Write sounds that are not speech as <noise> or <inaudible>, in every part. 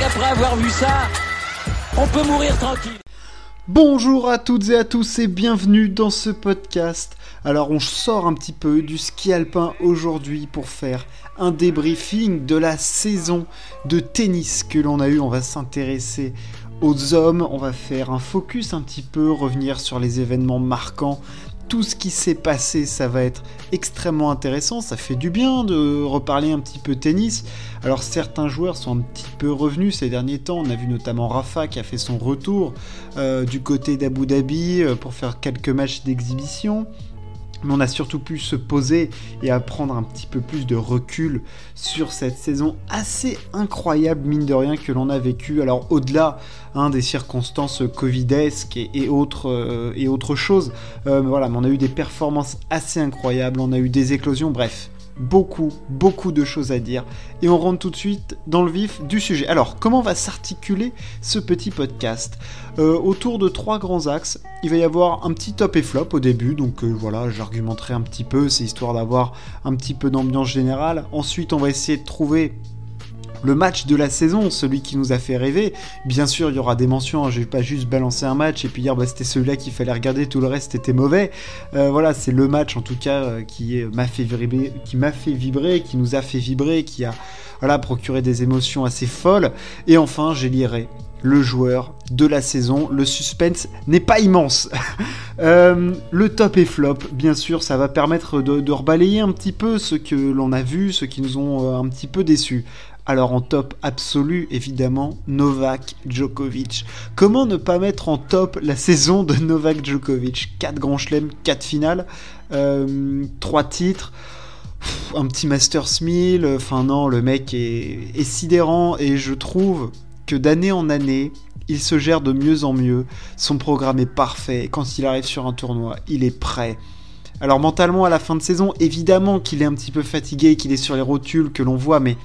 avoir vu ça, on peut mourir tranquille. Bonjour à toutes et à tous et bienvenue dans ce podcast. Alors on sort un petit peu du ski alpin aujourd'hui pour faire un débriefing de la saison de tennis que l'on a eu. On va s'intéresser aux hommes, on va faire un focus un petit peu, revenir sur les événements marquants tout ce qui s'est passé, ça va être extrêmement intéressant. Ça fait du bien de reparler un petit peu tennis. Alors certains joueurs sont un petit peu revenus ces derniers temps. On a vu notamment Rafa qui a fait son retour euh, du côté d'Abu Dhabi euh, pour faire quelques matchs d'exhibition mais on a surtout pu se poser et apprendre un petit peu plus de recul sur cette saison assez incroyable, mine de rien, que l'on a vécu. Alors, au-delà hein, des circonstances covidesques et, autres, euh, et autre chose, euh, voilà, on a eu des performances assez incroyables, on a eu des éclosions, bref beaucoup, beaucoup de choses à dire. Et on rentre tout de suite dans le vif du sujet. Alors, comment va s'articuler ce petit podcast euh, Autour de trois grands axes. Il va y avoir un petit top et flop au début, donc euh, voilà, j'argumenterai un petit peu, c'est histoire d'avoir un petit peu d'ambiance générale. Ensuite, on va essayer de trouver le match de la saison, celui qui nous a fait rêver. Bien sûr, il y aura des mentions, hein, je vais pas juste balancer un match et puis dire bah, c'était celui-là qu'il fallait regarder, tout le reste était mauvais. Euh, voilà, c'est le match en tout cas euh, qui m'a fait vibrer, qui nous a fait vibrer, qui a voilà, procuré des émotions assez folles. Et enfin, j'élirai le joueur de la saison. Le suspense n'est pas immense. <laughs> Euh, le top et flop, bien sûr, ça va permettre de, de rebalayer un petit peu ce que l'on a vu, ce qui nous ont un petit peu déçus. Alors en top absolu, évidemment, Novak Djokovic. Comment ne pas mettre en top la saison de Novak Djokovic? 4 grands chelems, 4 finales, euh, 3 titres, un petit Masters 1000, enfin non, le mec est, est sidérant et je trouve que d'année en année, il se gère de mieux en mieux, son programme est parfait, quand il arrive sur un tournoi, il est prêt. Alors mentalement à la fin de saison, évidemment qu'il est un petit peu fatigué, qu'il est sur les rotules, que l'on voit, mais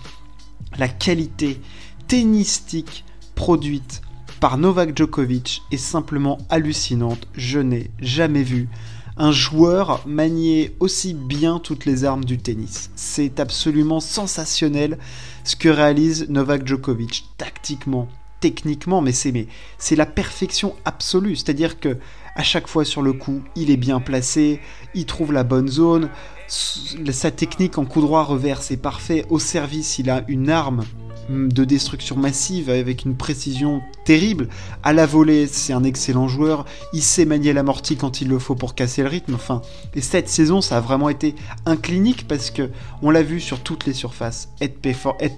la qualité tennistique produite par Novak Djokovic est simplement hallucinante. Je n'ai jamais vu un joueur manier aussi bien toutes les armes du tennis. C'est absolument sensationnel ce que réalise Novak Djokovic tactiquement, techniquement, mais c'est la perfection absolue. C'est-à-dire que à chaque fois sur le coup, il est bien placé, il trouve la bonne zone, sa technique en coup droit reverse est parfait. Au service, il a une arme de destruction massive avec une précision terrible. À la volée, c'est un excellent joueur. Il sait manier l'amorti quand il le faut pour casser le rythme. Enfin, et cette saison, ça a vraiment été un clinique parce que on l'a vu sur toutes les surfaces. Être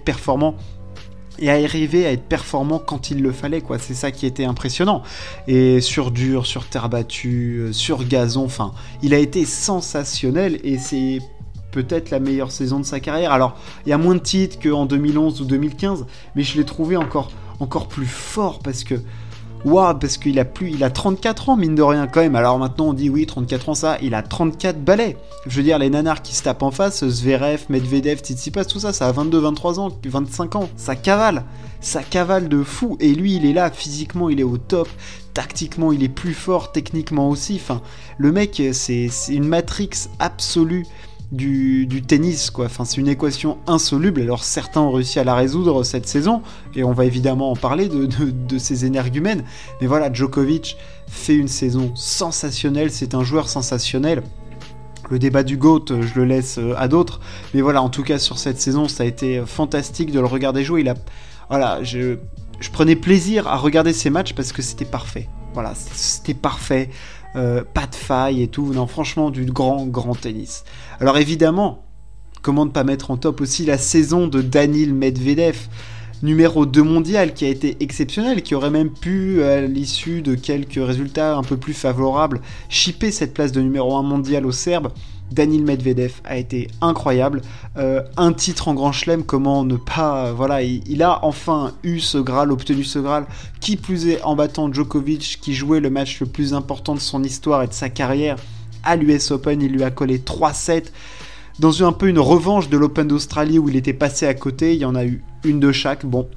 performant, et arriver à être performant quand il le fallait, quoi. C'est ça qui était impressionnant. Et sur dur, sur terre battue, euh, sur gazon, enfin, il a été sensationnel et c'est peut-être la meilleure saison de sa carrière. Alors, il y a moins de titres qu'en 2011 ou 2015, mais je l'ai trouvé encore, encore plus fort parce que Waouh, parce qu'il a plus, il a 34 ans, mine de rien, quand même. Alors maintenant, on dit oui, 34 ans, ça, il a 34 balais. Je veux dire, les nanars qui se tapent en face, Zverev, Medvedev, Tsitsipas, tout ça, ça a 22, 23 ans, 25 ans. Ça cavale. Ça cavale de fou. Et lui, il est là, physiquement, il est au top. Tactiquement, il est plus fort, techniquement aussi. Enfin, le mec, c'est une matrix absolue du, tennis, quoi. Enfin, c'est une équation insoluble. Alors certains ont réussi à la résoudre cette saison, et on va évidemment en parler de, de, ces énergumènes. Mais voilà, Djokovic fait une saison sensationnelle. C'est un joueur sensationnel. Le débat du GOAT, je le laisse euh, à d'autres. Mais voilà, en tout cas, sur cette saison, ça a été fantastique de le regarder jouer. Il a, voilà, je, je prenais plaisir à regarder ces matchs parce que c'était parfait. Voilà, c'était parfait. Euh, pas de faille et tout. Non, franchement, du grand, grand tennis. Alors évidemment, comment ne pas mettre en top aussi la saison de Danil Medvedev, numéro 2 mondial, qui a été exceptionnel, qui aurait même pu, à l'issue de quelques résultats un peu plus favorables, chipper cette place de numéro 1 mondial au Serbe. Danil Medvedev a été incroyable. Euh, un titre en Grand Chelem, comment ne pas. voilà, il, a enfin eu ce Graal, obtenu ce Graal. Qui plus est en battant Djokovic, qui jouait le match le plus important de son histoire et de sa carrière à l'US Open. Il lui a collé 3-7. Dans un peu une revanche de l'Open d'Australie où il était passé à côté, il y en a eu une de chaque. Bon,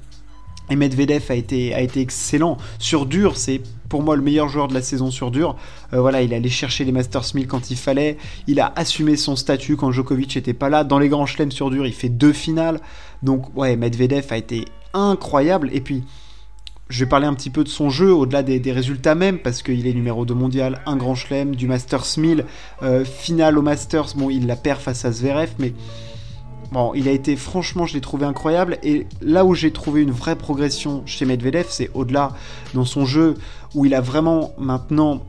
et Medvedev a été, excellent. Sur dur, c'est pour moi le meilleur joueur de la saison sur dur. Euh, voilà, il allait chercher les Masters 1000 quand il fallait. Il a assumé son statut quand Djokovic n'était pas là. Dans les grands chelems sur dur, il fait deux finales. Donc ouais, Medvedev a été incroyable. Et puis, je vais parler un petit peu de son jeu, au-delà des, résultats même, parce qu'il est numéro 2 mondial, un grand chelem, du Masters 1000, euh, finale au Masters, bon, il la perd face à Zverev, mais bon, il a été, franchement, je l'ai trouvé incroyable, et là où j'ai trouvé une vraie progression chez Medvedev, c'est au-delà dans son jeu, où il a vraiment maintenant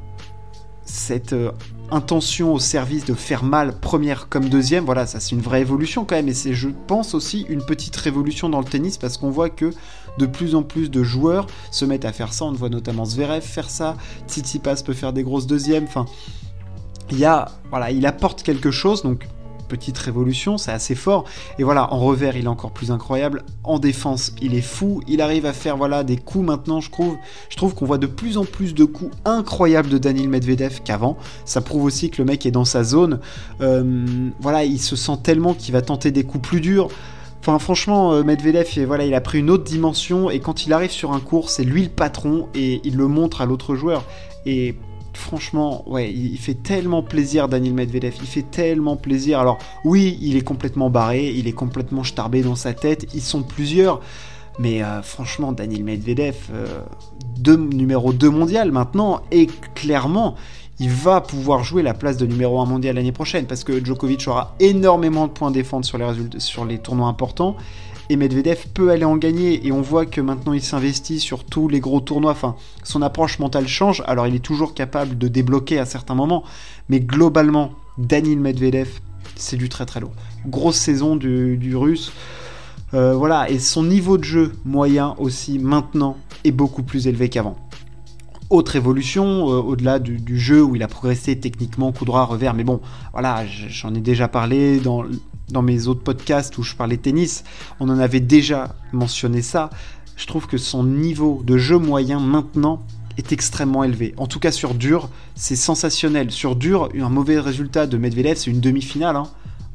cette euh, intention au service de faire mal première comme deuxième, voilà, ça c'est une vraie évolution quand même, et c'est, je pense aussi, une petite révolution dans le tennis, parce qu'on voit que de plus en plus de joueurs se mettent à faire ça. On voit notamment Zverev faire ça, Tsitsipas peut faire des grosses deuxièmes. Enfin, il y a, voilà, il apporte quelque chose. Donc petite révolution, c'est assez fort. Et voilà, en revers, il est encore plus incroyable. En défense, il est fou. Il arrive à faire voilà des coups maintenant, je trouve. Je trouve qu'on voit de plus en plus de coups incroyables de Daniel Medvedev qu'avant. Ça prouve aussi que le mec est dans sa zone. Euh, voilà, il se sent tellement qu'il va tenter des coups plus durs. Franchement, euh, Medvedev, voilà, il a pris une autre dimension et quand il arrive sur un cours, c'est lui le patron et il le montre à l'autre joueur. Et franchement, ouais, il fait tellement plaisir, Daniel Medvedev. Il fait tellement plaisir. Alors, oui, il est complètement barré, il est complètement starbé dans sa tête. Ils sont plusieurs. Mais euh, franchement, Daniel Medvedev, euh, numéro 2 mondial maintenant, et clairement, il va pouvoir jouer la place de numéro 1 mondial l'année prochaine parce que Djokovic aura énormément de points défendre sur les, résultats, sur les tournois importants et Medvedev peut aller en gagner et on voit que maintenant il s'investit sur tous les gros tournois, enfin son approche mentale change, alors il est toujours capable de débloquer à certains moments, mais globalement Daniel Medvedev c'est du très très lourd. Grosse saison du, russe. Euh, voilà, et son niveau de jeu moyen aussi maintenant est beaucoup plus élevé qu'avant autre évolution, euh, au-delà du, jeu où il a progressé techniquement, coup droit, revers. Mais bon, voilà, j'en ai déjà parlé dans, dans mes autres podcasts où je parlais tennis. On en avait déjà mentionné ça. Je trouve que son niveau de jeu moyen maintenant est extrêmement élevé. En tout cas sur dur, c'est sensationnel. Sur dur, un mauvais résultat de Medvedev, c'est une demi-finale. Hein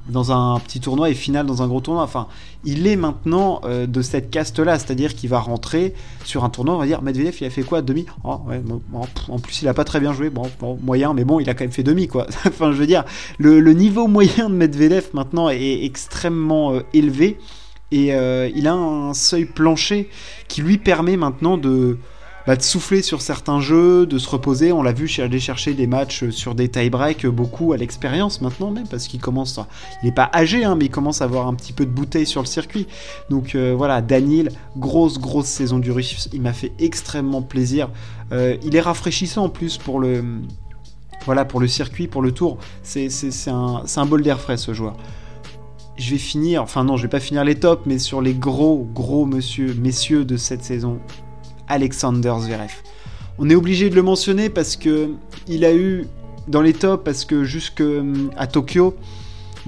dans un petit tournoi et final dans un gros tournoi. Enfin, il est maintenant euh, de cette caste-là, c'est-à-dire qu'il va rentrer sur un tournoi, on va dire Medvedev, il a fait quoi Demi? Oh, En plus, il a pas très bien joué, bon, moyen, mais bon, il a quand même fait demi, quoi. <laughs> enfin, je veux dire, le, niveau moyen de Medvedev maintenant est extrêmement euh, élevé et euh, il a un seuil plancher qui lui permet maintenant de bah, de souffler sur certains jeux, de se reposer. On l'a vu aller chercher des matchs sur des tie-break, beaucoup à l'expérience maintenant même, parce qu'il commence, il n'est pas âgé, hein, mais il commence à avoir un petit peu de bouteille sur le circuit. Donc euh, voilà, Daniel, grosse grosse saison du Russe, il m'a fait extrêmement plaisir. Euh, il est rafraîchissant en plus pour le, voilà, pour le circuit, pour le tour. C'est un, un bol d'air frais ce joueur je vais finir, enfin non, je vais pas finir les tops, mais sur les gros, gros monsieur, messieurs de cette saison, Alexander Zverev. On est obligé de le mentionner parce que il a eu dans les tops, parce que jusqu'à hum, Tokyo,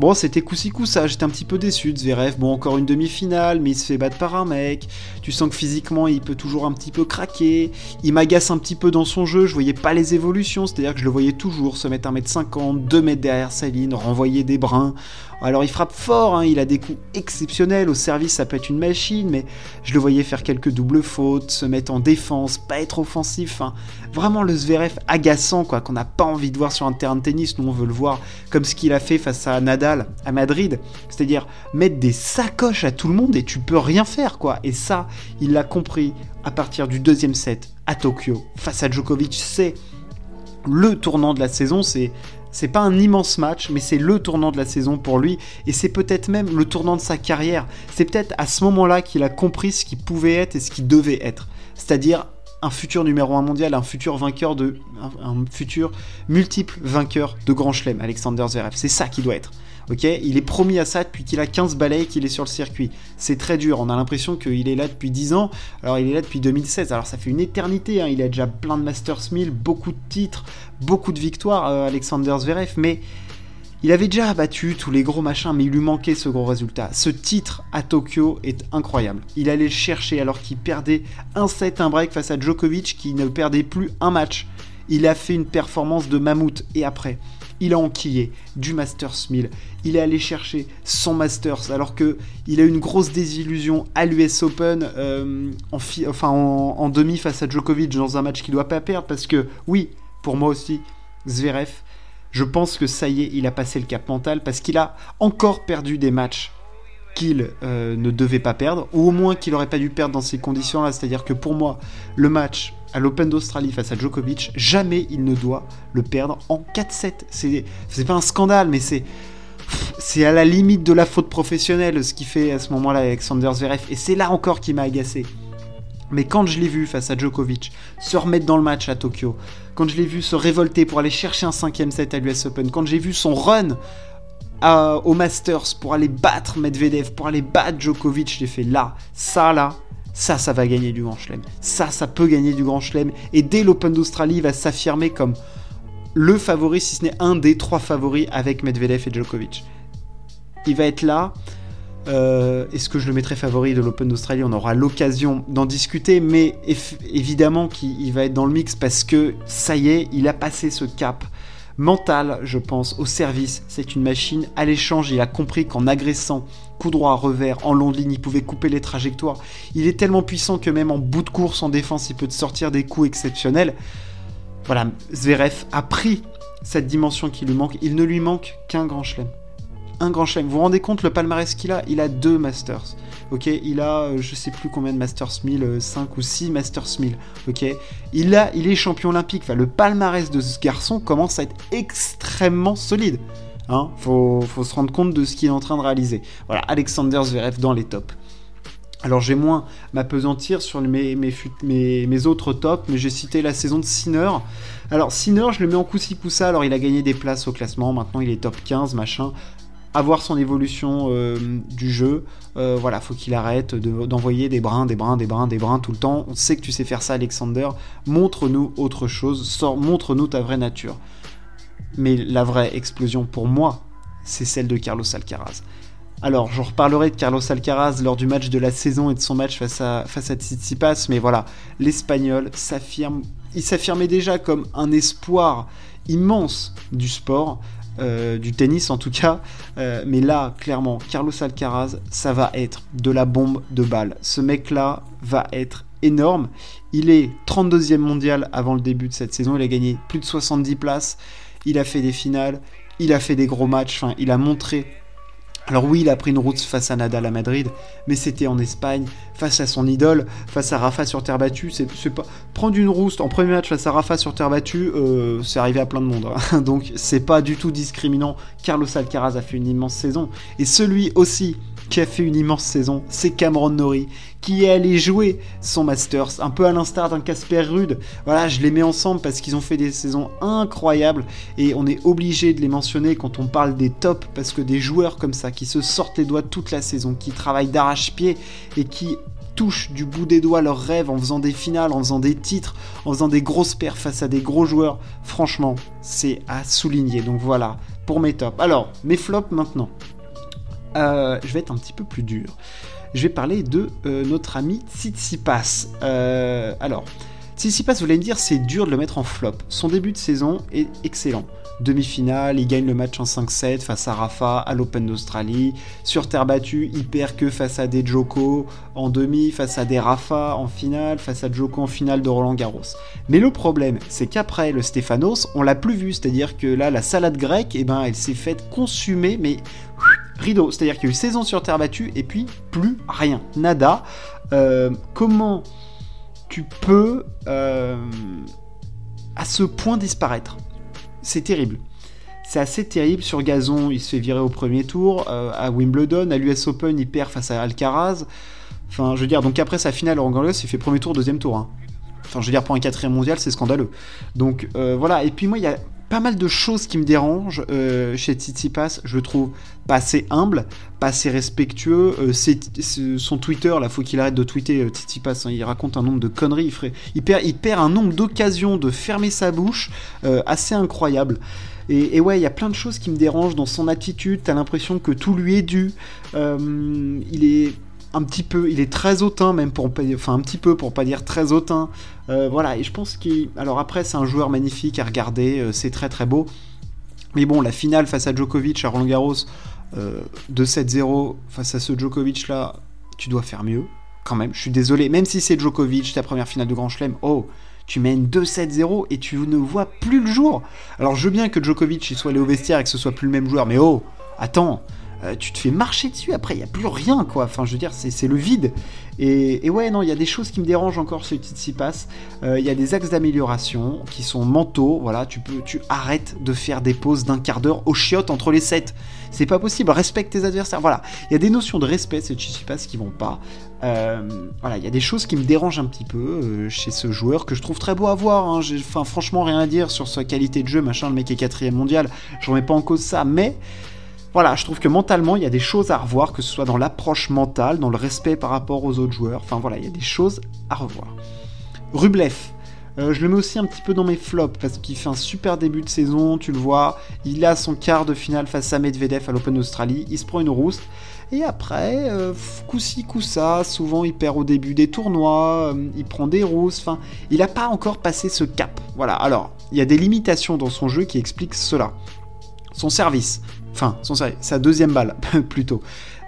Bon, c'était coussi ça, j'étais un petit peu déçu de Zverev. Bon, encore une demi-finale, mais il se fait battre par un mec. Tu sens que physiquement, il peut toujours un petit peu craquer. Il m'agace un petit peu dans son jeu, je voyais pas les évolutions, c'est-à-dire que je le voyais toujours se mettre 1m50, 2 mètres derrière sa ligne, renvoyer des brins. Alors il frappe fort, hein, il a des coups exceptionnels, au service ça peut être une machine, mais je le voyais faire quelques doubles fautes, se mettre en défense, pas être offensif. Hein. Vraiment le Zverev agaçant, quoi, qu'on n'a pas envie de voir sur un terrain de tennis, nous on veut le voir comme ce qu'il a fait face à Nadal à Madrid, c'est-à-dire mettre des sacoches à tout le monde et tu peux rien faire, quoi. Et ça, il l'a compris à partir du deuxième set à Tokyo face à Djokovic, c'est le tournant de la saison, c'est c'est pas un immense match, mais c'est le tournant de la saison pour lui, et c'est peut-être même le tournant de sa carrière. C'est peut-être à ce moment-là qu'il a compris ce qu'il pouvait être et ce qu'il devait être. C'est-à-dire un futur numéro 1 mondial, un futur vainqueur de. un, futur multiple vainqueur de Grand Chelem, Alexander Zverev. C'est ça qui doit être. Ok, il est promis à ça depuis qu'il a 15 balais qu'il est sur le circuit. C'est très dur. On a l'impression qu'il est là depuis 10 ans. Alors il est là depuis 2016. Alors ça fait une éternité. Hein. Il a déjà plein de Masters 1000, beaucoup de titres, beaucoup de victoires, euh, Alexander Zverev. Mais il avait déjà battu tous les gros machins, mais il lui manquait ce gros résultat. Ce titre à Tokyo est incroyable. Il allait le chercher alors qu'il perdait un set, un break face à Djokovic qui ne perdait plus un match. Il a fait une performance de mammouth et après, il a enquillé du Masters 1000. Il est allé chercher son Masters alors que il a eu une grosse désillusion à l'US Open euh, en, demi face à Djokovic dans un match qu'il doit pas perdre parce que oui, pour moi aussi, Zverev, je pense que ça y est, il a passé le cap mental parce qu'il a encore perdu des matchs qu'il euh, ne devait pas perdre, ou au moins qu'il n'aurait pas dû perdre dans ces conditions-là. C'est-à-dire que pour moi, le match à l'Open d'Australie face à Djokovic, jamais il ne doit le perdre en 4-7. C'est, c'est pas un scandale, mais c'est, c'est à la limite de la faute professionnelle ce qu'il fait à ce moment-là Alexander Zverev. Et c'est là encore qui m'a agacé. Mais quand je l'ai vu face à Djokovic se remettre dans le match à Tokyo, quand je l'ai vu se révolter pour aller chercher un cinquième set à l'US Open, quand j'ai vu son run au Masters pour aller battre Medvedev, pour aller battre Djokovic, j'ai fait là, ça là, ça, ça va gagner du Grand Chelem. Ça, ça peut gagner du Grand Chelem. Et dès l'Open d'Australie, il va s'affirmer comme le favori, si ce n'est un des trois favoris avec Medvedev et Djokovic. Il va être là. Euh, est-ce que je le mettrai favori de l'Open d'Australie? On aura l'occasion d'en discuter, mais évidemment qu'il va être dans le mix parce que ça y est, il a passé ce cap mental, je pense, au service. C'est une machine. À l'échange, il a compris qu'en agressant coup droit, revers, en long ligne, il pouvait couper les trajectoires. Il est tellement puissant que même en bout de course, en défense, il peut te sortir des coups exceptionnels. Voilà, Zverev a pris cette dimension qui lui manque. Il ne lui manque qu'un grand chelem. Un grand chelem. Vous vous rendez compte le palmarès qu'il a? Il a deux Masters. Ok, il a euh, je sais plus combien de Masters 1000, 5 euh, ou 6 Masters 1000. Ok, il a, il est champion olympique. Enfin, le palmarès de ce garçon commence à être extrêmement solide. Hein faut, se rendre compte de ce qu'il est en train de réaliser. Voilà, Alexander Zverev dans les tops. Alors j'ai moins m'apesantir sur mes, autres tops, mais j'ai cité la saison de Sinner. Alors Sinner, je le mets en coup-ci coup-ça, alors il a gagné des places au classement, maintenant il est top 15, machin. Avoir son évolution euh, du jeu, euh, voilà, faut qu'il arrête d'envoyer des brins, des brins, des brins, des brins tout le temps. On sait que tu sais faire ça, Alexander. Montre-nous autre chose, montre-nous ta vraie nature. Mais la vraie explosion pour moi, c'est celle de Carlos Alcaraz. Alors, j'en reparlerai de Carlos Alcaraz lors du match de la saison et de son match face à, face à Tsitsipas, mais voilà, l'Espagnol s'affirme, il s'affirmait déjà comme un espoir immense du sport, euh, du tennis en tout cas, euh, mais là, clairement, Carlos Alcaraz, ça va être de la bombe de balle. Ce mec-là va être énorme. Il est 32e mondial avant le début de cette saison, il a gagné plus de 70 places, il a fait des finales, il a fait des gros matchs, enfin, il a montré alors oui, il a pris une route face à Nadal à Madrid, mais c'était en Espagne, face à son idole, face à Rafa sur terre battue. C'est, prendre une rouste en premier match face à Rafa sur terre battue, euh, c'est arrivé à plein de monde. Hein. <laughs> Donc c'est pas du tout discriminant. Carlos Alcaraz a fait une immense saison, et celui aussi qui a fait une immense saison, c'est Cameron Norrie, qui est allé jouer son Masters, un peu à l'instar d'un Casper Rude. Voilà, je les mets ensemble parce qu'ils ont fait des saisons incroyables et on est obligé de les mentionner quand on parle des tops parce que des joueurs comme ça qui se sortent les doigts toute la saison, qui travaillent d'arrache-pied et qui touchent du bout des doigts leurs rêves en faisant des finales, en faisant des titres, en faisant des grosses paires face à des gros joueurs. Franchement, c'est à souligner. Donc voilà, pour mes tops. Alors, mes flops maintenant. Euh, je vais être un petit peu plus dur. Je vais parler de euh, notre ami Tsitsipas. Euh, alors, Tsitsipas, vous allez me dire, c'est dur de le mettre en flop. Son début de saison est excellent. Demi-finale, il gagne le match en 5-7 face à Rafa à l'Open d'Australie. Sur terre battue, il perd que face à des Joko en demi, face à des Rafa en finale, face à Joko en finale de Roland Garros. Mais le problème, c'est qu'après le Stéphanos, on l'a plus vu. C'est-à-dire que là, la salade grecque, eh ben, elle s'est faite consumer, mais rideau. C'est-à-dire qu'il y a eu saison sur terre battue et puis plus rien. Nada. Euh, comment tu peux euh, à ce point disparaître? C'est terrible. C'est assez terrible sur gazon, il se fait virer au premier tour, euh, à Wimbledon, à l'US Open, il perd face à Alcaraz. Enfin, je veux dire, donc après sa finale Roland Garros, il fait premier tour, deuxième tour. Hein. Enfin, je veux dire, pour un quatrième mondial, c'est scandaleux. Donc voilà, et puis moi, il y a pas mal de choses qui me dérangent euh, chez Tsitsipas. Je le trouve pas assez humble, pas assez respectueux. Euh, son Twitter, là, faut qu'il arrête de tweeter euh, Tsitsipas. Hein. il raconte un nombre de conneries. Il, perd, un nombre d'occasions de fermer sa bouche assez incroyable. Et, et, ouais, il y a plein de choses qui me dérangent dans son attitude. T'as l'impression que tout lui est dû. il est un petit peu, il est très hautain même pour enfin un petit peu pour pas dire très hautain. Euh, voilà, et je pense qu'il, alors après c'est un joueur magnifique à regarder, euh, c'est très très beau. Mais bon, la finale face à Djokovic à Roland Garros, euh, 2-7-0 face à ce Djokovic là, tu dois faire mieux quand même. Je suis désolé, même si c'est Djokovic, ta première finale de Grand Chelem, oh, tu mènes 2-7-0 et tu ne vois plus le jour. Alors je veux bien que Djokovic soit allé au vestiaire et que ce soit plus le même joueur, mais oh, attends, euh, tu te fais marcher dessus, après il n'y a plus rien, quoi. Enfin, je veux dire, c'est le vide. Et, ouais, non, il y a des choses qui me dérangent encore chez Tsitsipas. Euh, il y a des axes d'amélioration qui sont mentaux. Voilà, tu peux, tu arrêtes de faire des pauses d'un quart d'heure au chiottes entre les sets. C'est pas possible. Respecte tes adversaires. Voilà, il y a des notions de respect chez Tsitsipas qui vont pas. Euh, voilà, il y a des choses qui me dérangent un petit peu euh, chez ce joueur que je trouve très beau à voir. Hein. Franchement, rien à dire sur sa qualité de jeu, machin. Le mec est quatrième mondial. Je remets pas en cause ça, mais voilà, je trouve que mentalement, il y a des choses à revoir, que ce soit dans l'approche mentale, dans le respect par rapport aux autres joueurs. Enfin voilà, il y a des choses à revoir. Rublev, euh, je le mets aussi un petit peu dans mes flops parce qu'il fait un super début de saison, tu le vois. Il a son quart de finale face à Medvedev à l'Open Australie. Il se prend une rousse. Et après, euh, coup-ci, coup-ça, souvent il perd au début des tournois, euh, il prend des rousses, enfin, il n'a pas encore passé ce cap. Voilà, alors, il y a des limitations dans son jeu qui expliquent cela. Son service, Enfin, sa deuxième balle, <laughs> plutôt.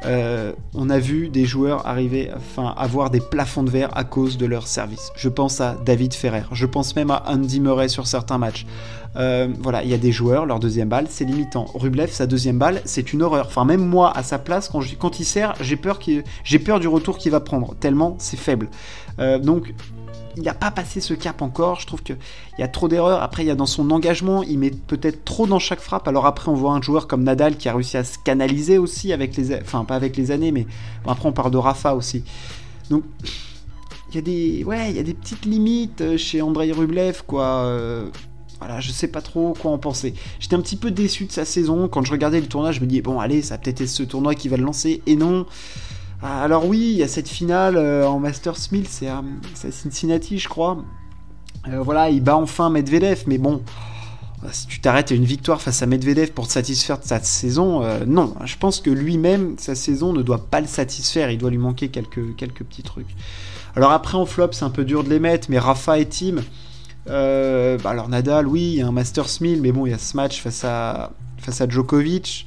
Euh, on a vu des joueurs arriver, enfin, avoir des plafonds de verre à cause de leur service. Je pense à David Ferrer, je pense même à Andy Murray sur certains matchs. Euh, voilà, il y a des joueurs, leur deuxième balle, c'est limitant. Rublev, sa deuxième balle, c'est une horreur. Enfin, même moi, à sa place, quand, il sert, j'ai peur, j'ai peur du retour qu'il va prendre, tellement c'est faible. Euh, donc, il n'a pas passé ce cap encore. Je trouve qu'il y a trop d'erreurs. Après, il y a dans son engagement, il met peut-être trop dans chaque frappe. Alors après, on voit un joueur comme Nadal qui a réussi à se canaliser aussi avec les, enfin pas avec les années, mais après on parle de Rafa aussi. Donc il y a des, ouais, il y a des petites limites euh, chez Andrei Rublev, quoi. Euh, voilà, je sais pas trop quoi en penser. J'étais un petit peu déçu de sa saison. Quand je regardais le tournoi, je me disais, bon, allez, ça a peut-être été ce tournoi qui va le lancer. Et non. Ah, alors oui, il y a cette finale euh, en Masters 1000, c'est à, Cincinnati, je crois. Euh, voilà, il bat enfin Medvedev, mais bon, si tu t'arrêtes à une victoire face à Medvedev pour te satisfaire de sa saison, euh, non. Je pense que lui-même, sa saison ne doit pas le satisfaire, il doit lui manquer quelques, quelques petits trucs. Alors après, en flop, c'est un peu dur de les mettre, mais Rafa et Tim, bah alors Nadal, oui, il y a un Masters 1000, mais bon, il y a ce match face à, face à Djokovic.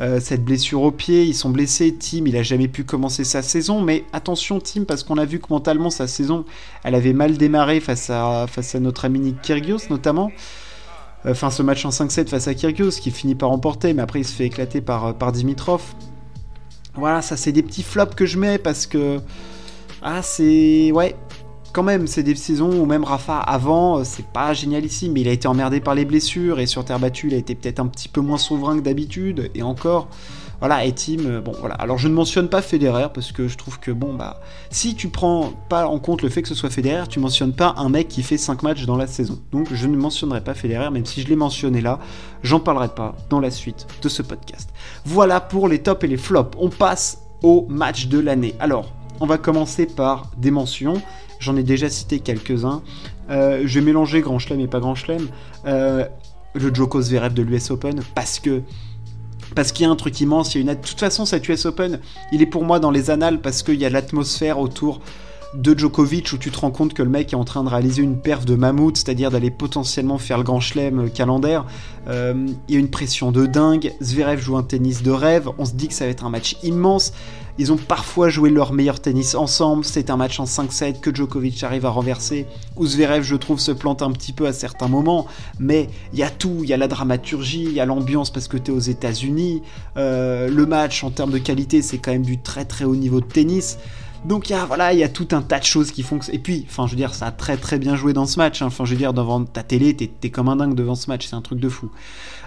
Euh, cette blessure au pied, ils sont blessés. Tim, il a jamais pu commencer sa saison, mais attention Tim, parce qu'on a vu que mentalement sa saison, elle avait mal démarré face à, notre ami Nick Kyrgios notamment. Enfin, ce match en 5-7 face à Kyrgios, qui finit par remporter, mais après il se fait éclater par, par Dimitrov. Voilà, ça c'est des petits flops que je mets parce que. Ah, c'est. Ouais, quand même, c'est des saisons où même Rafa avant, euh, c'est pas génial ici, mais il a été emmerdé par les blessures et sur terre battue, il a été peut-être un petit peu moins souverain que d'habitude. Et encore, voilà, et Tim, euh, bon voilà. Alors je ne mentionne pas Federer parce que je trouve que bon bah, si tu prends pas en compte le fait que ce soit Federer, tu mentionnes pas un mec qui fait 5 matchs dans la saison. Donc je ne mentionnerai pas Federer, même si je l'ai mentionné là, j'en parlerai pas dans la suite de ce podcast. Voilà pour les tops et les flops. On passe au match de l'année. Alors, on va commencer par des mentions. J'en ai déjà cité quelques-uns. Euh, je vais mélanger Grand Chelem et pas Grand Chelem. Euh, le Joko Zverev de l'US Open, parce que parce qu'il y a un truc immense, il y a une... De toute façon, cet US Open, il est pour moi dans les annales parce qu'il y a l'atmosphère autour de Djokovic où tu te rends compte que le mec est en train de réaliser une perf de mammouth, c'est-à-dire d'aller potentiellement faire le grand chelem euh, calendaire. Euh, il y a une pression de dingue. Zverev joue un tennis de rêve. On se dit que ça va être un match immense. Ils ont parfois joué leur meilleur tennis ensemble. C'est un match en 5-7 que Djokovic arrive à renverser. Où Zverev, je trouve, se plante un petit peu à certains moments. Mais il y a tout. Il y a la dramaturgie, il y a l'ambiance parce que tu es aux États-Unis. Euh, le match, en termes de qualité, c'est quand même du très très haut niveau de tennis. Donc il y a voilà, il y a tout un tas de choses qui font que... Et puis, enfin, je veux dire, ça a très très bien joué dans ce match. Hein. Enfin, je veux dire, devant ta télé, t'es comme un dingue devant ce match, c'est un truc de fou.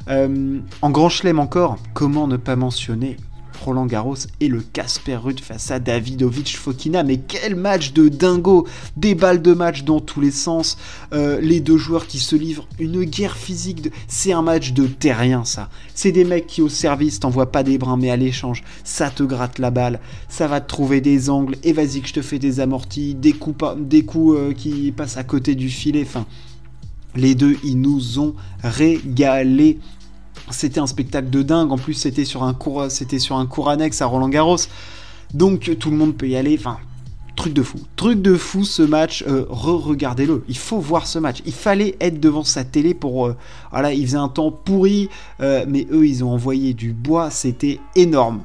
Euh, en grand chelem encore, comment ne pas mentionner Roland Garros et le Casper Ruud face à Davidovic Fokina. Mais quel match de dingo Des balles de match dans tous les sens. Euh, les deux joueurs qui se livrent une guerre physique. C'est un match de terrien, ça. C'est des mecs qui, au service, t'envoient pas des brins, mais à l'échange, ça te gratte la balle. Ça va te trouver des angles. Et vas-y que je te fais des amortis, des coups, euh, qui passent à côté du filet. Les deux, ils nous ont régalé. C'était un spectacle de dingue. En plus, c'était sur un cours, c'était sur un cours annexe à Roland Garros. Donc tout le monde peut y aller. Enfin, truc de fou. Truc de fou ce match. Euh, re-regardez-le. Il faut voir ce match. Il fallait être devant sa télé pour. Euh, voilà, il faisait un temps pourri, euh, mais eux, ils ont envoyé du bois. C'était énorme.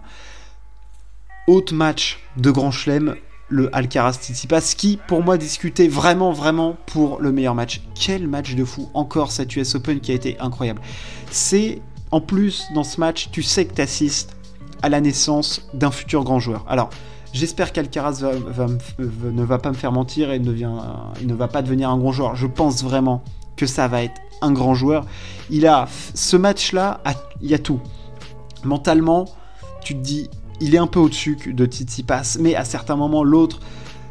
Autre match de Grand Chelem, le Alcaraz Tsitsipas qui pour moi discutait vraiment vraiment pour le meilleur match. Quel match de fou encore cet US Open qui a été incroyable. C'est en plus dans ce match, tu sais que tu assistes à la naissance d'un futur grand joueur. Alors, j'espère qu'Alcaraz ne va pas me faire mentir et ne, il ne va pas devenir un grand joueur. Je pense vraiment que ça va être un grand joueur. Il a ce match-là, il y a tout. Mentalement, tu te dis, il est un peu au-dessus de Tsitsipas, mais à certains moments, l'autre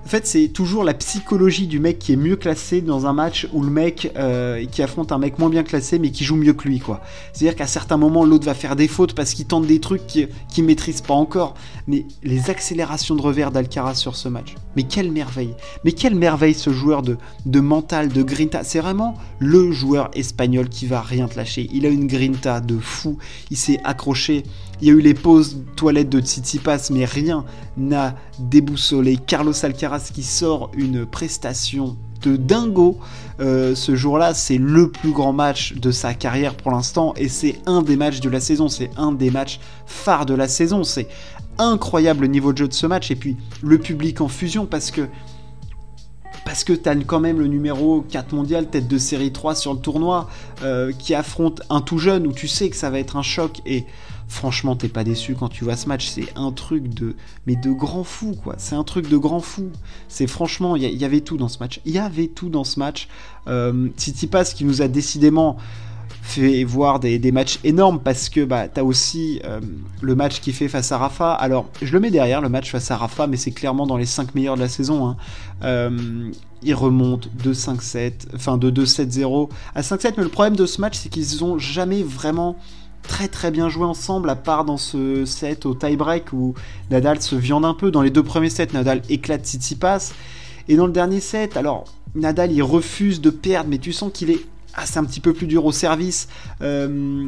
en fait, c'est toujours la psychologie du mec qui est mieux classé dans un match où le mec euh, qui affronte un mec moins bien classé mais qui joue mieux que lui, quoi. C'est-à-dire qu'à certains moments, l'autre va faire des fautes parce qu'il tente des trucs qu'il ne maîtrise pas encore. Mais les accélérations de revers d'Alcaraz sur ce match, mais quelle merveille Mais quelle merveille ce joueur de, de mental, de grinta. C'est vraiment le joueur espagnol qui va rien te lâcher. Il a une grinta de fou. Il s'est accroché il y a eu les pauses toilettes de Tsitsipas, mais rien n'a déboussolé. Carlos Alcaraz qui sort une prestation de dingo. Euh, ce jour-là, c'est le plus grand match de sa carrière pour l'instant et c'est un des matchs de la saison. C'est un des matchs phares de la saison. C'est incroyable le niveau de jeu de ce match et puis le public en fusion parce que parce que tu as quand même le numéro 4 mondial, tête de série 3 sur le tournoi, euh, qui affronte un tout jeune où tu sais que ça va être un choc et franchement, t'es pas déçu quand tu vois ce match. C'est un truc de. Mais de grand fou, quoi. C'est un truc de grand fou. C'est franchement, il y, avait tout dans ce match. Il y avait tout dans ce match. Euh, Pass qui nous a décidément fait voir des, matchs énormes parce que bah, tu as aussi euh, le match qu'il fait face à Rafa. Alors, je le mets derrière, le match face à Rafa, mais c'est clairement dans les 5 meilleurs de la saison. Hein. Euh, il remonte de 5-7, enfin de 2-7-0 à 5-7, mais le problème de ce match, c'est qu'ils ont jamais vraiment très très bien joué ensemble, à part dans ce set au tie-break où Nadal se viande un peu. Dans les deux premiers sets, Nadal éclate Tsitsipas. Et dans le dernier set, alors Nadal il refuse de perdre, mais tu sens qu'il est assez un petit peu plus dur au service. Euh,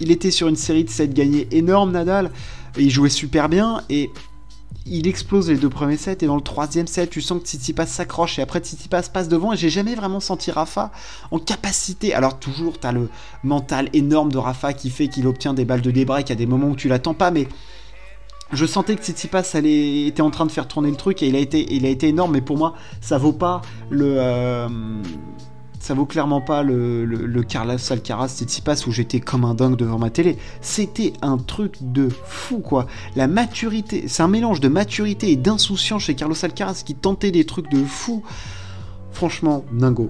il était sur une série de sets gagnés énorme, Nadal. Et il jouait super bien. Et il explose les deux premiers sets et dans le troisième set, tu sens que Tsitsipas s'accroche et après Tsitsipas passe devant et j'ai jamais vraiment senti Rafa en capacité. Alors toujours, tu as le mental énorme de Rafa qui fait qu'il obtient des balles de débreak à des moments où tu l'attends pas, mais je sentais que Tsitsipas allait, était en train de faire tourner le truc et il a été, il a été énorme, mais pour moi, ça vaut pas le... Euh, ça vaut clairement pas le, le, Carlos Alcaraz Tsitsipas où j'étais comme un dingue devant ma télé. C'était un truc de fou quoi. La maturité, c'est un mélange de maturité et d'insouciance chez Carlos Alcaraz qui tentait des trucs de fou. Franchement, dingo.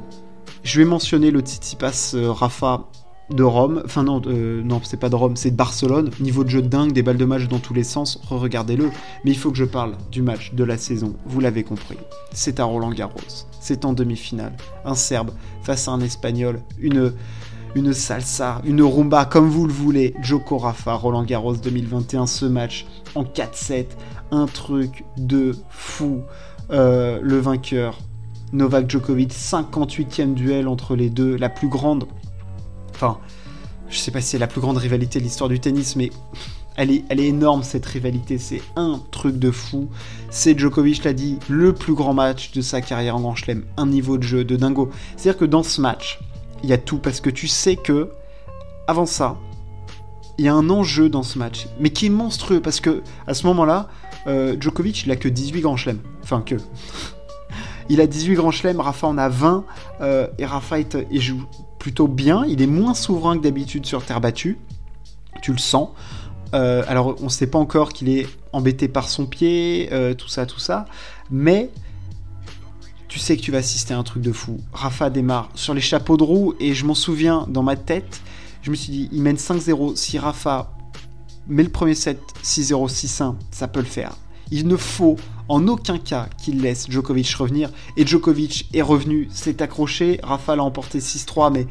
Je vais mentionner le Tsitsipas euh, Rafa de Rome, enfin non, euh, non c'est pas de Rome, c'est de Barcelone, niveau de jeu de dingue, des balles de match dans tous les sens, re-regardez-le, mais il faut que je parle du match de la saison, vous l'avez compris, c'est à Roland Garros, c'est en demi-finale, un Serbe face à un Espagnol, une, une salsa, une rumba, comme vous le voulez, Joko Rafa, Roland Garros 2021, ce match en 4-7, un truc de fou, euh, le vainqueur, Novak Djokovic, 58e duel entre les deux, la plus grande Enfin, je sais pas si c'est la plus grande rivalité de l'histoire du tennis, mais elle est, énorme cette rivalité. C'est un truc de fou. C'est Djokovic l'a dit, le plus grand match de sa carrière en Grand Chelem. Un niveau de jeu de dingo. C'est-à-dire que dans ce match, il y a tout parce que tu sais que avant ça, il y a un enjeu dans ce match, mais qui est monstrueux parce que à ce moment-là, euh, Djokovic il a que 18 grands chelems. Enfin que. <laughs> il a 18 grands chelems, Rafa en a 20, euh, et Rafa il joue plutôt bien. Il est moins souverain que d'habitude sur terre battue. Tu le sens. Euh, alors, on ne sait pas encore qu'il est embêté par son pied, euh, tout ça, tout ça. Mais tu sais que tu vas assister à un truc de fou. Rafa démarre sur les chapeaux de roue et je m'en souviens dans ma tête. Je me suis dit, il mène 5-0. Si Rafa met le premier set 6-0, 6-1, ça peut le faire. Il ne faut en aucun cas qu'il laisse Djokovic revenir. Et Djokovic est revenu, s'est accroché. Rafa l'a emporté 6-3, mais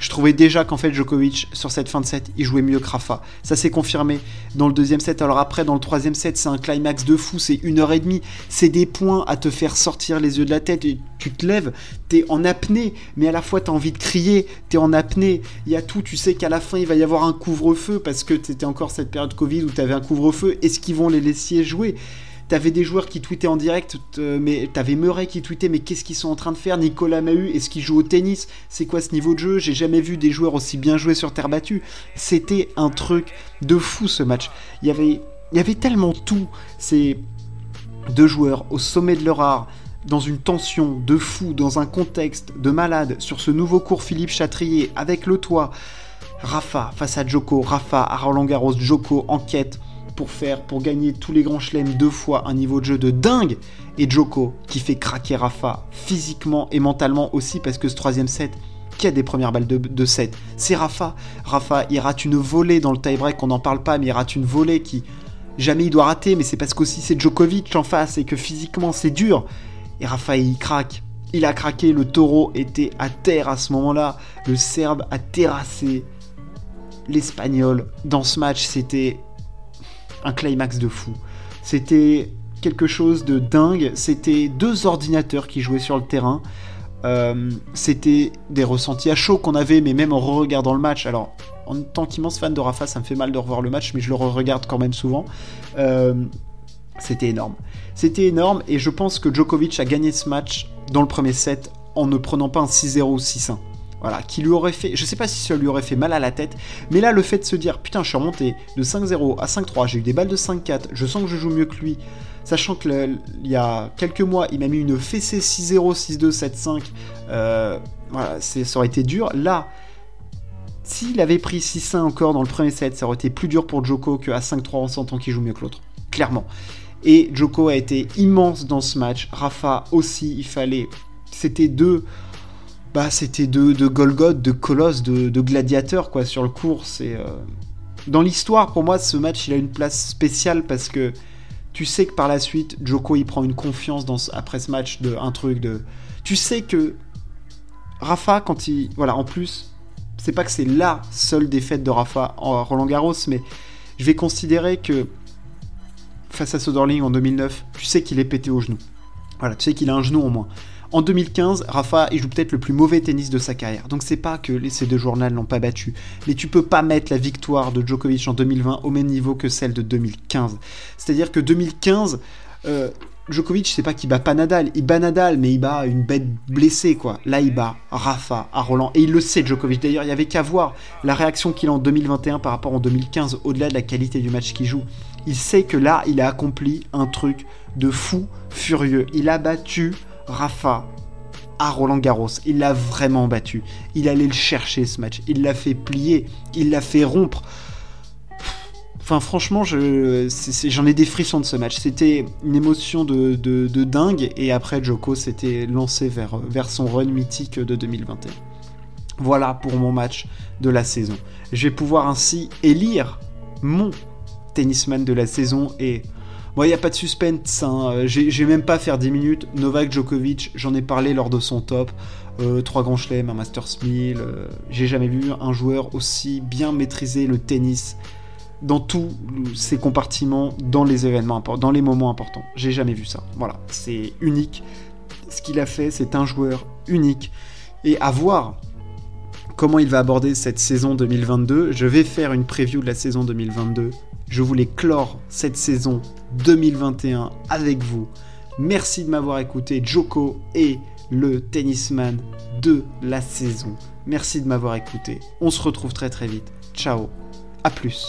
je trouvais déjà qu'en fait Djokovic sur cette fin de set il jouait mieux que Rafa. Ça s'est confirmé dans le deuxième set. Alors après dans le troisième set c'est un climax de fou, c'est une heure et demie, c'est des points à te faire sortir les yeux de la tête. Et tu te lèves, t'es en apnée, mais à la fois t'as envie de crier, t'es en apnée. Il y a tout, tu sais qu'à la fin il va y avoir un couvre-feu parce que c'était encore cette période Covid où t'avais un couvre-feu. Est-ce qu'ils vont les laisser jouer? T'avais des joueurs qui tweetaient en direct, mais t'avais Murray qui tweetait, mais qu'est-ce qu'ils sont en train de faire? Nicolas Mahut, est-ce qu'il joue au tennis? C'est quoi ce niveau de jeu? J'ai jamais vu des joueurs aussi bien jouer sur terre battue. C'était un truc de fou ce match. Il y avait, tellement tout. Ces deux joueurs au sommet de leur art, dans une tension de fou, dans un contexte de malade, sur ce nouveau cours Philippe Chatrier, avec le toit. Rafa face à Joko, Rafa à Roland Garros, Joko en quête pour faire, pour gagner tous les grands chelems deux fois un niveau de jeu de dingue, et Joko qui fait craquer Rafa physiquement et mentalement aussi parce que ce troisième set, qui a des premières balles de, de set, c'est Rafa. Rafa, il rate une volée dans le tie-break, on n'en parle pas, mais il rate une volée qui jamais il doit rater, mais c'est parce qu'aussi c'est Djokovic en face et que physiquement c'est dur. Et Rafa, il craque. Il a craqué, le taureau était à terre à ce moment-là. Le Serbe a terrassé l'Espagnol. Dans ce match, c'était un climax de fou. C'était quelque chose de dingue. C'était deux ordinateurs qui jouaient sur le terrain. Euh, c'était des ressentis à chaud qu'on avait, mais même en re-regardant le match. Alors, en tant qu'immense fan de Rafa, ça me fait mal de revoir le match, mais je le re-regarde quand même souvent. Euh, c'était énorme. C'était énorme, et je pense que Djokovic a gagné ce match dans le premier set en ne prenant pas un 6-0 ou 6-1. Voilà, qui lui aurait fait, je sais pas si ça lui aurait fait mal à la tête, mais là le fait de se dire putain je suis remonté de 5-0 à 5-3, j'ai eu des balles de 5-4, je sens que je joue mieux que lui, sachant que il y a quelques mois il m'a mis une fessée 6-0, 6-2, 7-5, euh, voilà, ça aurait été dur. Là, s'il avait pris 6-1 encore dans le premier set, ça aurait été plus dur pour Joko qu'à 5-3 en sentant qu'il joue mieux que l'autre, clairement. Et Joko a été immense dans ce match, Rafa aussi, il fallait, c'était deux bah, c'était de, de Golgoth, de Colosse, de, gladiateur quoi sur le cours. C'est euh, dans l'histoire pour moi ce match il a une place spéciale parce que tu sais que par la suite Joko il prend une confiance dans après ce match de un truc de tu sais que Rafa quand il voilà en plus c'est pas que c'est la seule défaite de Rafa en Roland Garros mais je vais considérer que face à Soderling en 2009 tu sais qu'il est pété au genou voilà tu sais qu'il a un genou en moins en 2015, Rafa, il joue peut-être le plus mauvais tennis de sa carrière. Donc c'est pas que ces deux journaux l'ont pas battu. Mais tu peux pas mettre la victoire de Djokovic en 2020 au même niveau que celle de 2015. C'est-à-dire que 2015, euh, Djokovic, c'est pas qu'il bat pas Nadal. Il bat Nadal, mais il bat une bête blessée, quoi. Là, il bat Rafa à Roland. Et il le sait, Djokovic. D'ailleurs, il y avait qu'à voir la réaction qu'il a en 2021 par rapport en 2015, au-delà de la qualité du match qu'il joue. Il sait que là, il a accompli un truc de fou furieux. Il a battu Rafa à Roland Garros. Il l'a vraiment battu. Il allait le chercher ce match. Il l'a fait plier. Il l'a fait rompre. Enfin, franchement, j'en ai des frissons de ce match. C'était une émotion de, dingue. Et après, Joko s'était lancé vers, vers son run mythique de 2021. Voilà pour mon match de la saison. Je vais pouvoir ainsi élire mon tennisman de la saison et Bon, il n'y a pas de suspense, hein. j'ai même pas à faire 10 minutes. Novak Djokovic, j'en ai parlé lors de son top. Euh, trois grands chelems, un Masters 1000. Euh, j'ai jamais vu un joueur aussi bien maîtriser le tennis dans tous ses compartiments, dans les événements dans les moments importants. J'ai jamais vu ça. Voilà, c'est unique. Ce qu'il a fait, c'est un joueur unique. Et à voir comment il va aborder cette saison 2022. Je vais faire une preview de la saison 2022 je voulais clore cette saison 2021 avec vous. Merci de m'avoir écouté, Joko est le tennisman de la saison. Merci de m'avoir écouté. On se retrouve très très vite. Ciao, à plus.